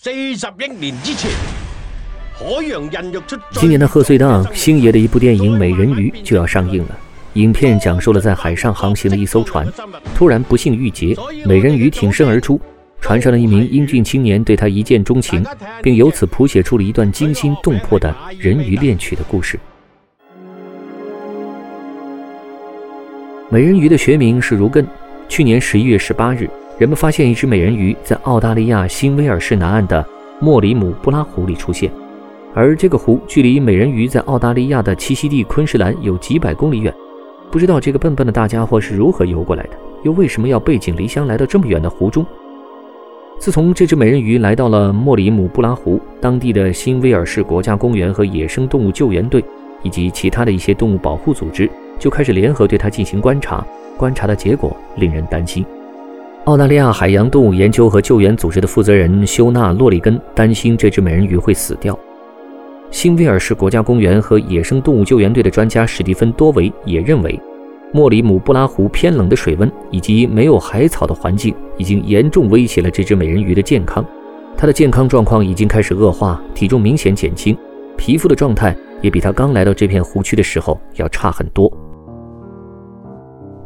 四十亿年之前，今年的贺岁档，星爷的一部电影《美人鱼》就要上映了。影片讲述了在海上航行的一艘船，突然不幸遇劫，美人鱼挺身而出，船上的一名英俊青年对她一见钟情，并由此谱写出了一段惊心动魄的人鱼恋曲的故事。美人鱼的学名是如艮。去年十一月十八日，人们发现一只美人鱼在澳大利亚新威尔士南岸的莫里姆布拉湖里出现，而这个湖距离美人鱼在澳大利亚的栖息地昆士兰有几百公里远。不知道这个笨笨的大家伙是如何游过来的，又为什么要背井离乡来到这么远的湖中？自从这只美人鱼来到了莫里姆布拉湖，当地的新威尔士国家公园和野生动物救援队以及其他的一些动物保护组织。就开始联合对它进行观察，观察的结果令人担心。澳大利亚海洋动物研究和救援组织的负责人休纳·洛里根担心这只美人鱼会死掉。新威尔士国家公园和野生动物救援队的专家史蒂芬·多维也认为，莫里姆布拉湖偏冷的水温以及没有海草的环境已经严重威胁了这只美人鱼的健康。它的健康状况已经开始恶化，体重明显减轻，皮肤的状态也比它刚来到这片湖区的时候要差很多。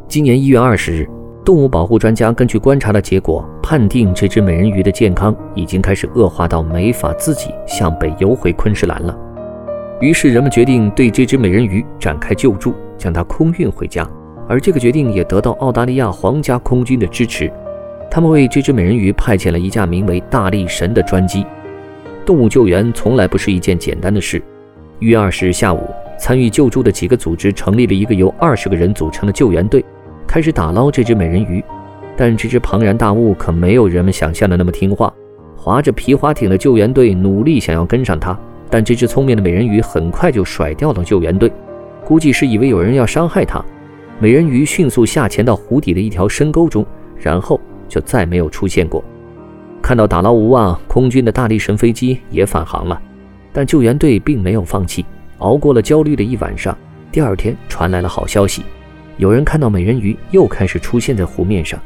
今年一月二十日，动物保护专家根据观察的结果，判定这只美人鱼的健康已经开始恶化到没法自己向北游回昆士兰了。于是，人们决定对这只美人鱼展开救助，将它空运回家。而这个决定也得到澳大利亚皇家空军的支持，他们为这只美人鱼派遣了一架名为“大力神”的专机。动物救援从来不是一件简单的事。一月二十日下午，参与救助的几个组织成立了一个由二十个人组成的救援队。开始打捞这只美人鱼，但这只庞然大物可没有人们想象的那么听话。划着皮划艇的救援队努力想要跟上它，但这只聪明的美人鱼很快就甩掉了救援队，估计是以为有人要伤害它。美人鱼迅速下潜到湖底的一条深沟中，然后就再没有出现过。看到打捞无望，空军的大力神飞机也返航了，但救援队并没有放弃，熬过了焦虑的一晚上。第二天传来了好消息。有人看到美人鱼又开始出现在湖面上，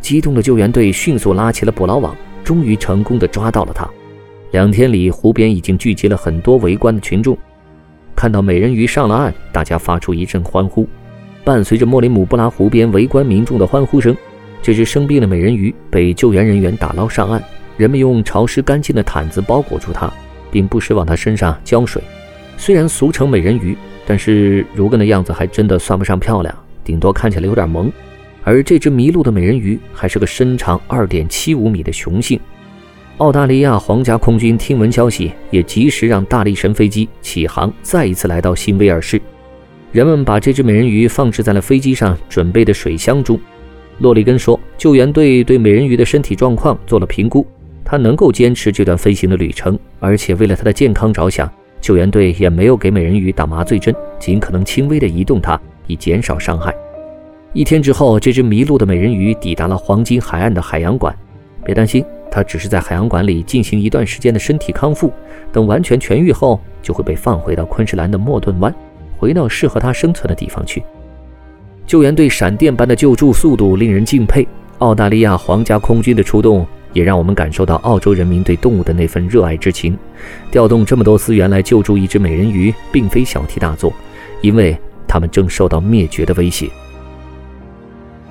激动的救援队迅速拉起了捕捞网，终于成功的抓到了它。两天里，湖边已经聚集了很多围观的群众。看到美人鱼上了岸，大家发出一阵欢呼。伴随着莫里姆布拉湖边围观民众的欢呼声，这只生病的美人鱼被救援人员打捞上岸。人们用潮湿干净的毯子包裹住它，并不时往它身上浇水。虽然俗称美人鱼。但是如根的样子还真的算不上漂亮，顶多看起来有点萌。而这只迷路的美人鱼还是个身长二点七五米的雄性。澳大利亚皇家空军听闻消息，也及时让大力神飞机起航，再一次来到新威尔士。人们把这只美人鱼放置在了飞机上准备的水箱中。洛里根说，救援队对美人鱼的身体状况做了评估，它能够坚持这段飞行的旅程，而且为了它的健康着想。救援队也没有给美人鱼打麻醉针，尽可能轻微地移动它，以减少伤害。一天之后，这只迷路的美人鱼抵达了黄金海岸的海洋馆。别担心，它只是在海洋馆里进行一段时间的身体康复，等完全痊愈后，就会被放回到昆士兰的莫顿湾，回到适合它生存的地方去。救援队闪电般的救助速度令人敬佩，澳大利亚皇家空军的出动。也让我们感受到澳洲人民对动物的那份热爱之情。调动这么多资源来救助一只美人鱼，并非小题大做，因为它们正受到灭绝的威胁。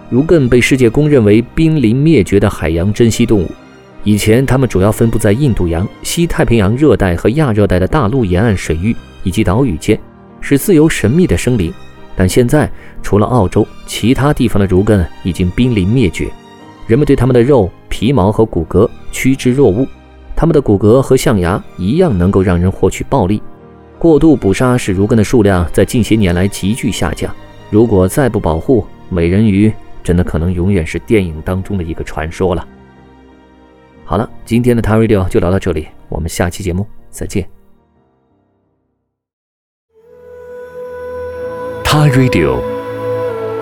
如艮被世界公认为濒临灭绝的海洋珍稀动物。以前，它们主要分布在印度洋、西太平洋热带和亚热带的大陆沿岸水域以及岛屿间，是自由神秘的生灵。但现在，除了澳洲，其他地方的如艮已经濒临灭绝。人们对它们的肉。皮毛和骨骼趋之若鹜，它们的骨骼和象牙一样能够让人获取暴利。过度捕杀使如艮的数量在近些年来急剧下降。如果再不保护美人鱼，真的可能永远是电影当中的一个传说了。好了，今天的 t a Radio 就聊到这里，我们下期节目再见。t a Radio